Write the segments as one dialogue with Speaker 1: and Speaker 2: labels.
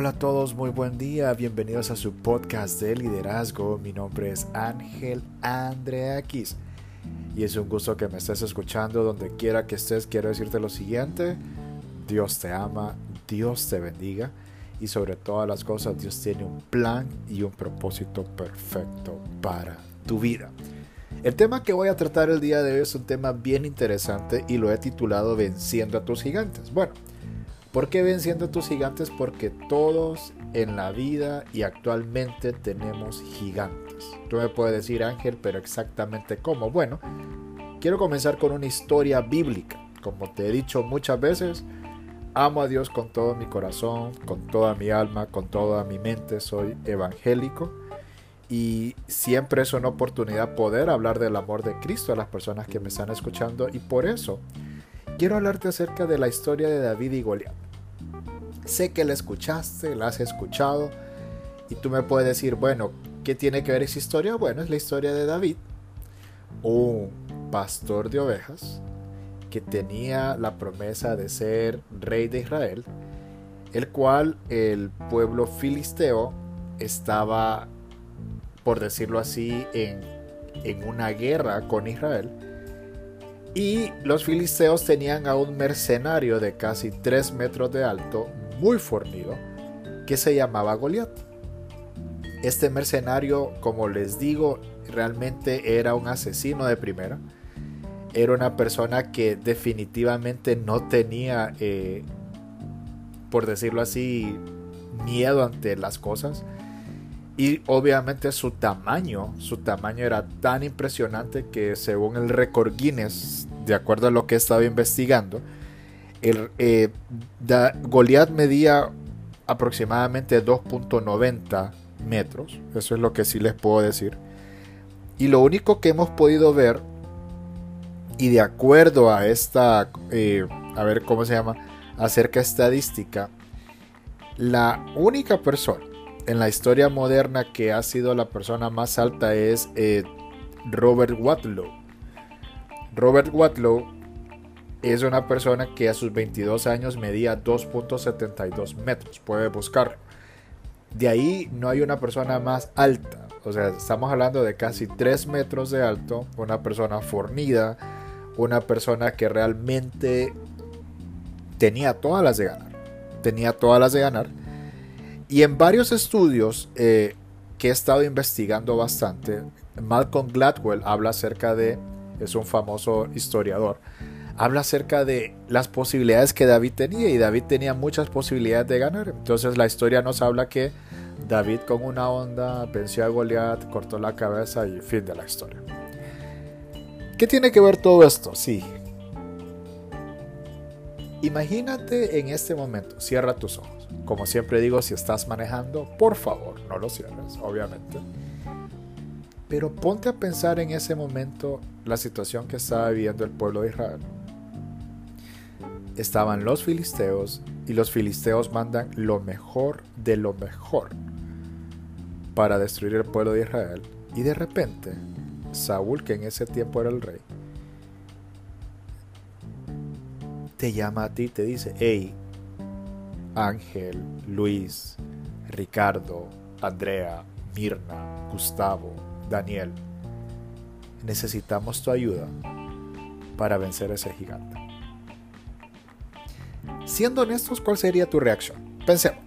Speaker 1: Hola a todos, muy buen día, bienvenidos a su podcast de liderazgo. Mi nombre es Ángel Andreakis y es un gusto que me estés escuchando donde quiera que estés. Quiero decirte lo siguiente, Dios te ama, Dios te bendiga y sobre todas las cosas Dios tiene un plan y un propósito perfecto para tu vida. El tema que voy a tratar el día de hoy es un tema bien interesante y lo he titulado Venciendo a tus gigantes. Bueno, ¿Por qué venciendo tus gigantes? Porque todos en la vida y actualmente tenemos gigantes. Tú me puedes decir, Ángel, pero exactamente cómo. Bueno, quiero comenzar con una historia bíblica. Como te he dicho muchas veces, amo a Dios con todo mi corazón, con toda mi alma, con toda mi mente. Soy evangélico y siempre es una oportunidad poder hablar del amor de Cristo a las personas que me están escuchando y por eso quiero hablarte acerca de la historia de David y Goliat. Sé que la escuchaste, la has escuchado y tú me puedes decir, bueno, ¿qué tiene que ver esa historia? Bueno, es la historia de David, un pastor de ovejas que tenía la promesa de ser rey de Israel, el cual el pueblo filisteo estaba, por decirlo así, en, en una guerra con Israel y los filisteos tenían a un mercenario de casi 3 metros de alto, muy fornido, que se llamaba Goliat. Este mercenario, como les digo, realmente era un asesino de primera. Era una persona que definitivamente no tenía, eh, por decirlo así, miedo ante las cosas. Y obviamente su tamaño, su tamaño era tan impresionante que según el récord Guinness, de acuerdo a lo que he estado investigando, el, eh, Goliath medía aproximadamente 2.90 metros, eso es lo que sí les puedo decir. Y lo único que hemos podido ver, y de acuerdo a esta, eh, a ver cómo se llama, acerca estadística, la única persona en la historia moderna que ha sido la persona más alta es eh, Robert Watlow. Robert Watlow es una persona que a sus 22 años medía 2.72 metros. Puede buscarlo. De ahí no hay una persona más alta. O sea, estamos hablando de casi 3 metros de alto. Una persona fornida. Una persona que realmente tenía todas las de ganar. Tenía todas las de ganar. Y en varios estudios eh, que he estado investigando bastante, Malcolm Gladwell habla acerca de, es un famoso historiador, habla acerca de las posibilidades que David tenía y David tenía muchas posibilidades de ganar. Entonces la historia nos habla que David con una onda venció a Goliat, cortó la cabeza y fin de la historia. ¿Qué tiene que ver todo esto? Sí. Imagínate en este momento, cierra tus ojos. Como siempre digo, si estás manejando, por favor, no lo cierres, obviamente. Pero ponte a pensar en ese momento la situación que estaba viviendo el pueblo de Israel. Estaban los filisteos y los filisteos mandan lo mejor de lo mejor para destruir el pueblo de Israel. Y de repente, Saúl, que en ese tiempo era el rey, te llama a ti y te dice, hey, Ángel, Luis, Ricardo, Andrea, Mirna, Gustavo, Daniel. Necesitamos tu ayuda para vencer ese gigante. Siendo honestos, ¿cuál sería tu reacción? Pensemos.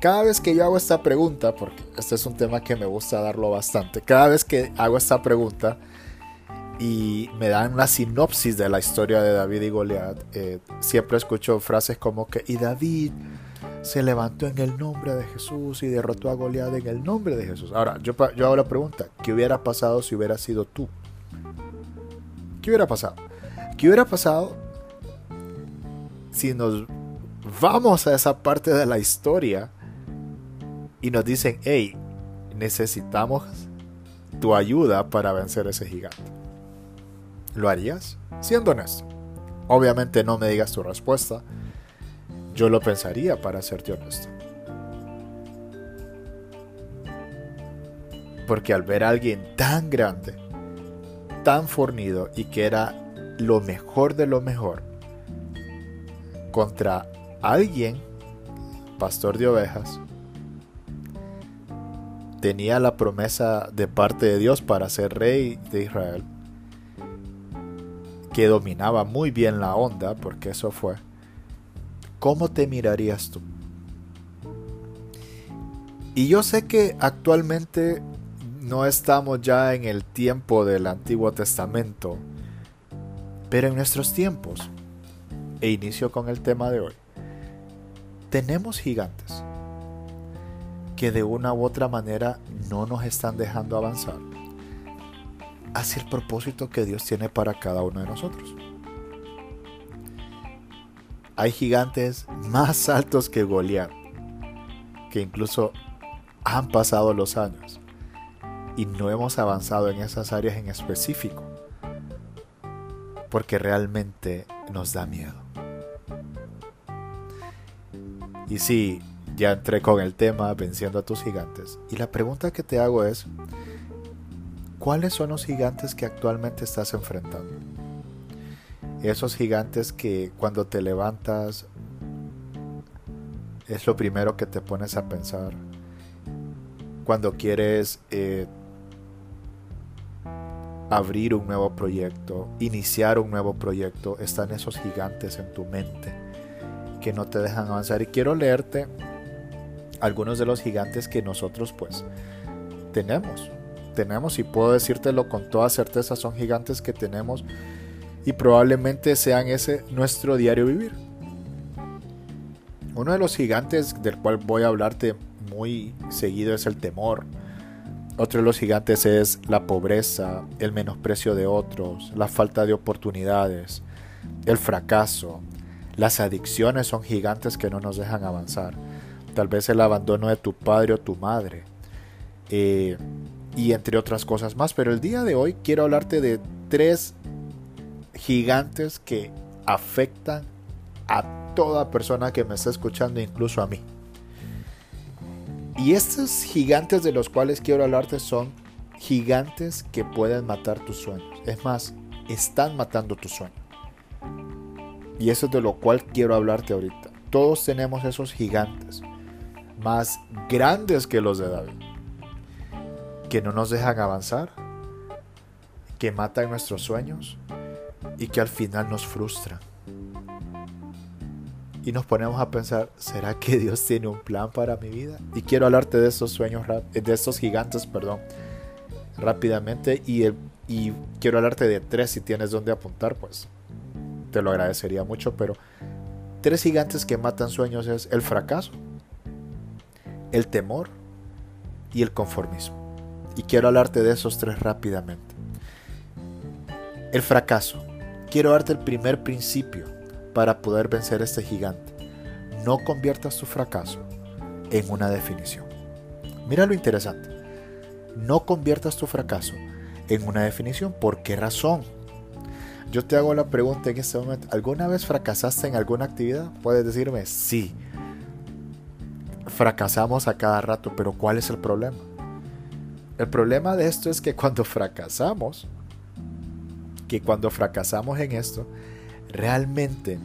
Speaker 1: Cada vez que yo hago esta pregunta, porque este es un tema que me gusta darlo bastante, cada vez que hago esta pregunta, y me dan la sinopsis de la historia de David y Goliat, eh, siempre escucho frases como que, y David se levantó en el nombre de Jesús y derrotó a Goliat en el nombre de Jesús. Ahora, yo, yo hago la pregunta, ¿qué hubiera pasado si hubiera sido tú? ¿Qué hubiera pasado? ¿Qué hubiera pasado si nos vamos a esa parte de la historia y nos dicen, hey, necesitamos tu ayuda para vencer ese gigante? ¿Lo harías? Siendo honesto. Obviamente no me digas tu respuesta. Yo lo pensaría para serte honesto. Porque al ver a alguien tan grande, tan fornido y que era lo mejor de lo mejor, contra alguien pastor de ovejas, tenía la promesa de parte de Dios para ser rey de Israel, que dominaba muy bien la onda, porque eso fue, ¿cómo te mirarías tú? Y yo sé que actualmente no estamos ya en el tiempo del Antiguo Testamento, pero en nuestros tiempos, e inicio con el tema de hoy, tenemos gigantes que de una u otra manera no nos están dejando avanzar hacia el propósito que Dios tiene para cada uno de nosotros. Hay gigantes más altos que Goliat, que incluso han pasado los años y no hemos avanzado en esas áreas en específico, porque realmente nos da miedo. Y sí, ya entré con el tema venciendo a tus gigantes. Y la pregunta que te hago es, ¿cuáles son los gigantes que actualmente estás enfrentando? Esos gigantes que cuando te levantas es lo primero que te pones a pensar. Cuando quieres eh, abrir un nuevo proyecto, iniciar un nuevo proyecto, están esos gigantes en tu mente que no te dejan avanzar. Y quiero leerte algunos de los gigantes que nosotros pues tenemos. Tenemos y puedo decírtelo con toda certeza, son gigantes que tenemos y probablemente sean ese nuestro diario vivir. Uno de los gigantes del cual voy a hablarte muy seguido es el temor. Otro de los gigantes es la pobreza, el menosprecio de otros, la falta de oportunidades, el fracaso, las adicciones son gigantes que no nos dejan avanzar. Tal vez el abandono de tu padre o tu madre. Eh, y entre otras cosas más. Pero el día de hoy quiero hablarte de tres gigantes que afectan a toda persona que me está escuchando, incluso a mí. Y estos gigantes de los cuales quiero hablarte son gigantes que pueden matar tus sueños. Es más, están matando tus sueños. Y eso es de lo cual quiero hablarte ahorita. Todos tenemos esos gigantes más grandes que los de David, que no nos dejan avanzar, que matan nuestros sueños y que al final nos frustran. Y nos ponemos a pensar, ¿será que Dios tiene un plan para mi vida? Y quiero hablarte de esos sueños, de estos gigantes, perdón, rápidamente. Y, y quiero hablarte de tres si tienes donde apuntar, pues te lo agradecería mucho, pero tres gigantes que matan sueños es el fracaso, el temor y el conformismo. Y quiero hablarte de esos tres rápidamente. El fracaso. Quiero darte el primer principio para poder vencer a este gigante. No conviertas tu fracaso en una definición. Mira lo interesante. No conviertas tu fracaso en una definición. ¿Por qué razón? Yo te hago la pregunta en este momento, ¿alguna vez fracasaste en alguna actividad? Puedes decirme, sí. Fracasamos a cada rato, pero ¿cuál es el problema? El problema de esto es que cuando fracasamos, que cuando fracasamos en esto, realmente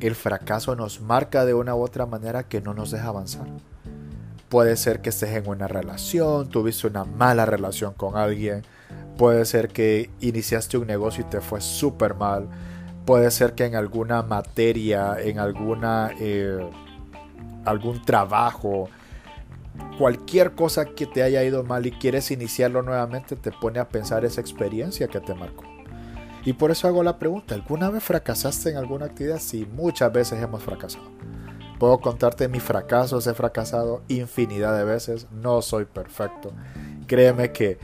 Speaker 1: el fracaso nos marca de una u otra manera que no nos deja avanzar. Puede ser que estés en una relación, tuviste una mala relación con alguien, Puede ser que iniciaste un negocio y te fue súper mal. Puede ser que en alguna materia, en alguna, eh, algún trabajo, cualquier cosa que te haya ido mal y quieres iniciarlo nuevamente, te pone a pensar esa experiencia que te marcó. Y por eso hago la pregunta, ¿alguna vez fracasaste en alguna actividad? Sí, muchas veces hemos fracasado. Puedo contarte mis fracasos, he fracasado infinidad de veces, no soy perfecto. Créeme que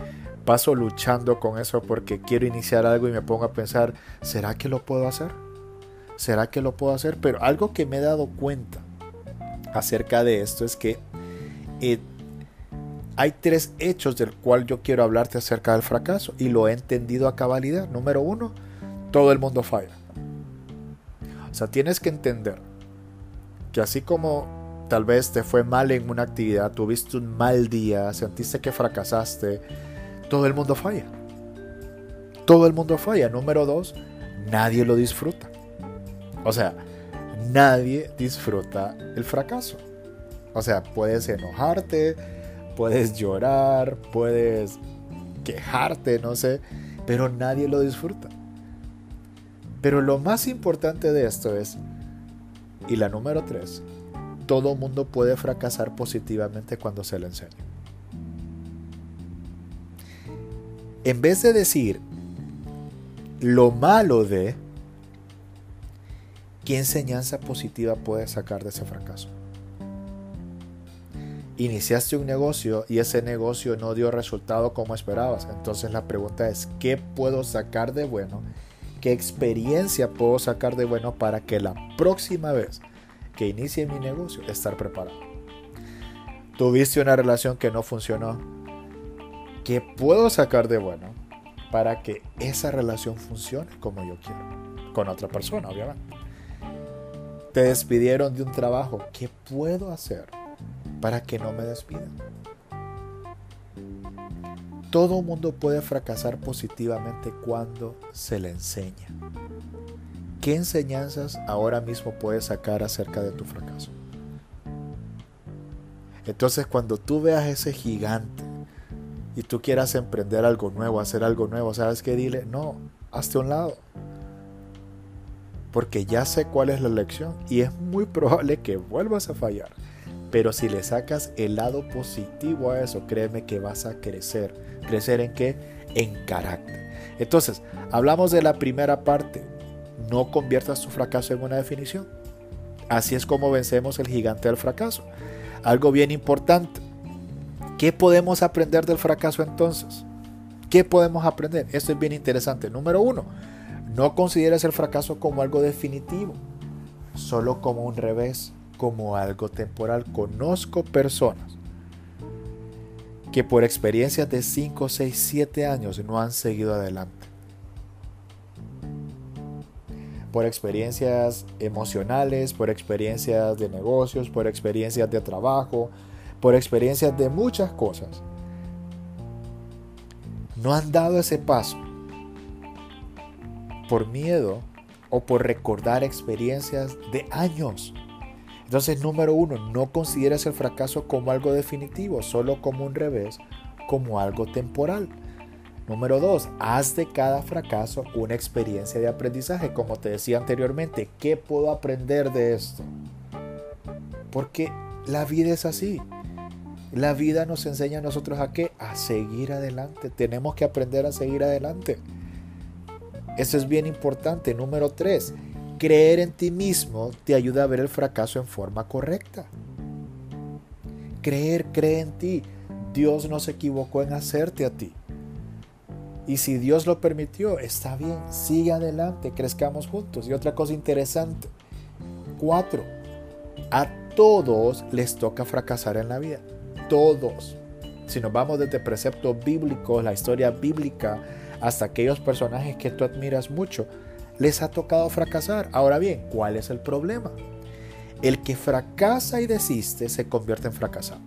Speaker 1: paso luchando con eso porque quiero iniciar algo y me pongo a pensar, ¿será que lo puedo hacer? ¿Será que lo puedo hacer? Pero algo que me he dado cuenta acerca de esto es que hay tres hechos del cual yo quiero hablarte acerca del fracaso y lo he entendido a cabalidad. Número uno, todo el mundo falla. O sea, tienes que entender que así como tal vez te fue mal en una actividad, tuviste un mal día, sentiste que fracasaste, todo el mundo falla. Todo el mundo falla. Número dos, nadie lo disfruta. O sea, nadie disfruta el fracaso. O sea, puedes enojarte, puedes llorar, puedes quejarte, no sé, pero nadie lo disfruta. Pero lo más importante de esto es, y la número tres, todo mundo puede fracasar positivamente cuando se le enseña. En vez de decir lo malo de, ¿qué enseñanza positiva puedes sacar de ese fracaso? Iniciaste un negocio y ese negocio no dio resultado como esperabas. Entonces la pregunta es, ¿qué puedo sacar de bueno? ¿Qué experiencia puedo sacar de bueno para que la próxima vez que inicie mi negocio estar preparado? Tuviste una relación que no funcionó. ¿Qué puedo sacar de bueno para que esa relación funcione como yo quiero? Con otra persona, obviamente. Te despidieron de un trabajo. ¿Qué puedo hacer para que no me despidan? Todo mundo puede fracasar positivamente cuando se le enseña. ¿Qué enseñanzas ahora mismo puedes sacar acerca de tu fracaso? Entonces cuando tú veas ese gigante y tú quieras emprender algo nuevo, hacer algo nuevo, ¿sabes qué? Dile, no, hazte un lado porque ya sé cuál es la lección y es muy probable que vuelvas a fallar. Pero si le sacas el lado positivo a eso, créeme que vas a crecer. ¿Crecer en qué? En carácter. Entonces, hablamos de la primera parte. No conviertas tu fracaso en una definición. Así es como vencemos el gigante del fracaso. Algo bien importante. ¿Qué podemos aprender del fracaso entonces? ¿Qué podemos aprender? Esto es bien interesante. Número uno, no consideres el fracaso como algo definitivo, solo como un revés, como algo temporal. Conozco personas que por experiencias de 5, 6, 7 años no han seguido adelante. Por experiencias emocionales, por experiencias de negocios, por experiencias de trabajo, por experiencias de muchas cosas. No han dado ese paso por miedo o por recordar experiencias de años. Entonces, número uno, no consideres el fracaso como algo definitivo, solo como un revés, como algo temporal. Número dos, haz de cada fracaso una experiencia de aprendizaje. Como te decía anteriormente, ¿qué puedo aprender de esto? Porque la vida es así. La vida nos enseña a nosotros a qué? A seguir adelante. Tenemos que aprender a seguir adelante. Eso es bien importante. Número tres, creer en ti mismo te ayuda a ver el fracaso en forma correcta. Creer, cree en ti. Dios no se equivocó en hacerte a ti. Y si Dios lo permitió, está bien, sigue adelante, crezcamos juntos. Y otra cosa interesante, cuatro, a todos les toca fracasar en la vida. Todos. Si nos vamos desde preceptos bíblicos, la historia bíblica, hasta aquellos personajes que tú admiras mucho, les ha tocado fracasar. Ahora bien, ¿cuál es el problema? El que fracasa y desiste se convierte en fracasado.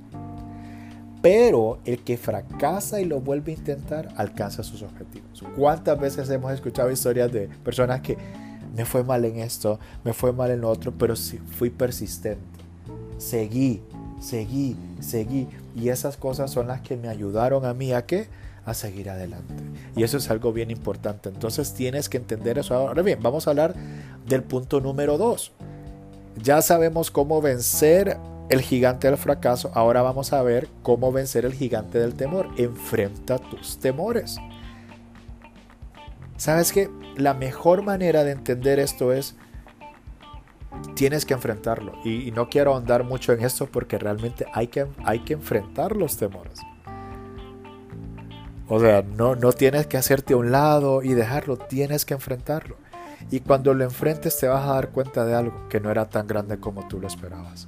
Speaker 1: Pero el que fracasa y lo vuelve a intentar alcanza sus objetivos. ¿Cuántas veces hemos escuchado historias de personas que me fue mal en esto, me fue mal en lo otro, pero fui persistente? Seguí, seguí, seguí. Y esas cosas son las que me ayudaron a mí a qué? A seguir adelante. Y eso es algo bien importante. Entonces tienes que entender eso. Ahora bien, vamos a hablar del punto número dos. Ya sabemos cómo vencer el gigante del fracaso. Ahora vamos a ver cómo vencer el gigante del temor. Enfrenta tus temores. ¿Sabes que La mejor manera de entender esto es tienes que enfrentarlo. Y, no quiero ahondar mucho en esto porque realmente hay que, hay que enfrentar los temores. O sea, no, no tienes que hacerte a un lado y dejarlo, tienes que enfrentarlo. Y cuando lo enfrentes te vas a dar cuenta de algo que no era tan grande como tú lo esperabas.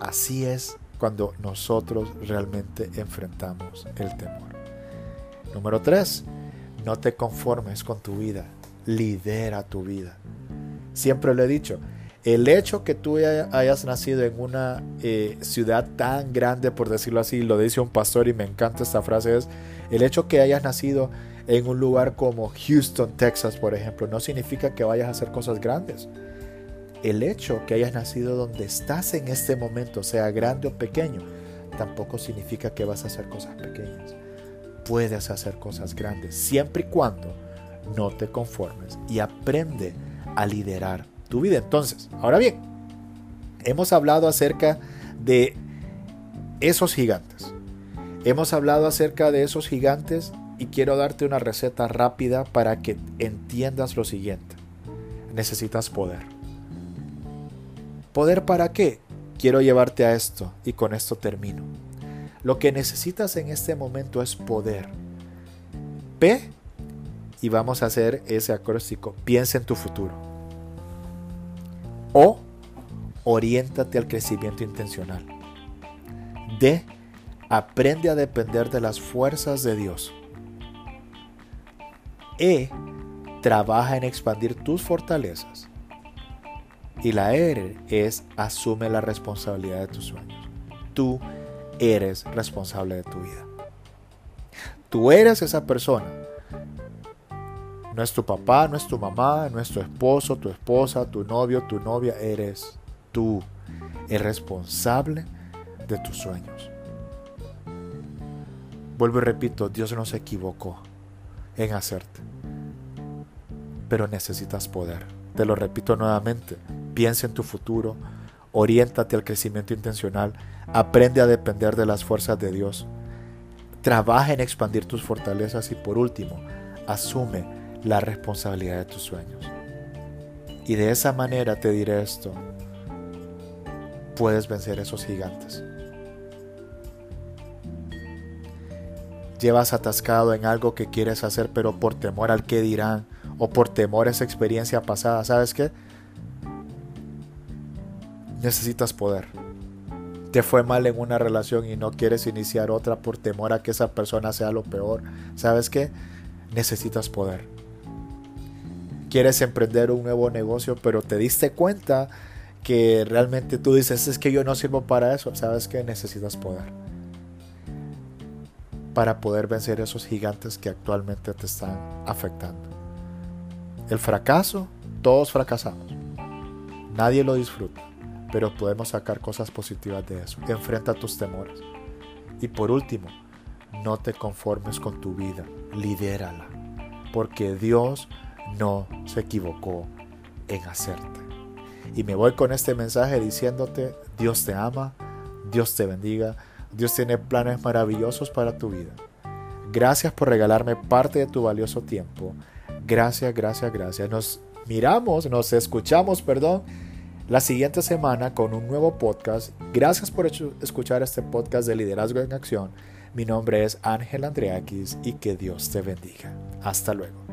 Speaker 1: Así es cuando nosotros realmente enfrentamos el temor. Número 3. No te conformes con tu vida. Lidera tu vida. Siempre lo he dicho, El hecho que tú hayas nacido en una eh, ciudad tan grande, por decirlo así, lo dice un pastor y me encanta esta frase, es el hecho que hayas nacido en un lugar como Houston, Texas, por ejemplo, no significa que vayas a hacer cosas grandes. El hecho que hayas nacido donde estás en este momento, sea grande o pequeño, tampoco significa que vas a hacer cosas pequeñas. Puedes hacer cosas grandes, siempre y cuando no te conformes y aprende a liderar tu vida. Entonces, ahora bien, hemos hablado acerca de esos gigantes. Hemos hablado acerca de esos gigantes y quiero darte una receta rápida para que entiendas lo siguiente. Necesitas poder. ¿Poder para qué? Quiero llevarte a esto y con esto termino. Lo que necesitas en este momento es poder. P y vamos a hacer ese acróstico. Piensa en tu futuro. O oriéntate al crecimiento intencional. D. Aprende a depender de las fuerzas de Dios. E. Trabaja en expandir tus fortalezas. Y la R es asume la responsabilidad de tus sueños. Tú eres responsable de tu vida. Tú eres esa persona. No es tu papá, no es tu mamá, no es tu esposo, tu esposa, tu novio, tu novia. Eres tú el responsable de tus sueños. Vuelvo y repito, Dios no se equivocó en hacerte pero necesitas poder. Te lo repito nuevamente, piensa en tu futuro, oriéntate al crecimiento intencional, aprende a depender de las fuerzas de Dios, trabaja en expandir tus fortalezas y por último, asume la responsabilidad de tus sueños. Y de esa manera te diré esto, puedes vencer esos gigantes. Llevas atascado en algo que quieres hacer, pero por temor al que dirán, o por temor a esa experiencia pasada, ¿sabes qué? Necesitas poder. Te fue mal en una relación y no quieres iniciar otra por temor a que esa persona sea lo peor. ¿Sabes qué? Necesitas poder. Quieres emprender un nuevo negocio, pero te diste cuenta que realmente tú dices, es que yo no sirvo para eso. ¿Sabes qué? Necesitas poder. Para poder vencer esos gigantes que actualmente te están afectando. El fracaso, todos fracasamos. Nadie lo disfruta, pero podemos sacar cosas positivas de eso. Enfrenta tus temores. Y por último, no te conformes con tu vida, lidérala, porque Dios no se equivocó en hacerte. Y me voy con este mensaje diciéndote, Dios te ama, Dios te bendiga, Dios tiene planes maravillosos para tu vida. Gracias por regalarme parte de tu valioso tiempo Gracias, gracias, gracias. Nos miramos, nos escuchamos, perdón, la siguiente semana con un nuevo podcast. Gracias por escuchar este podcast de Liderazgo en Acción. Mi nombre es Ángel Andreakis y que Dios te bendiga. Hasta luego.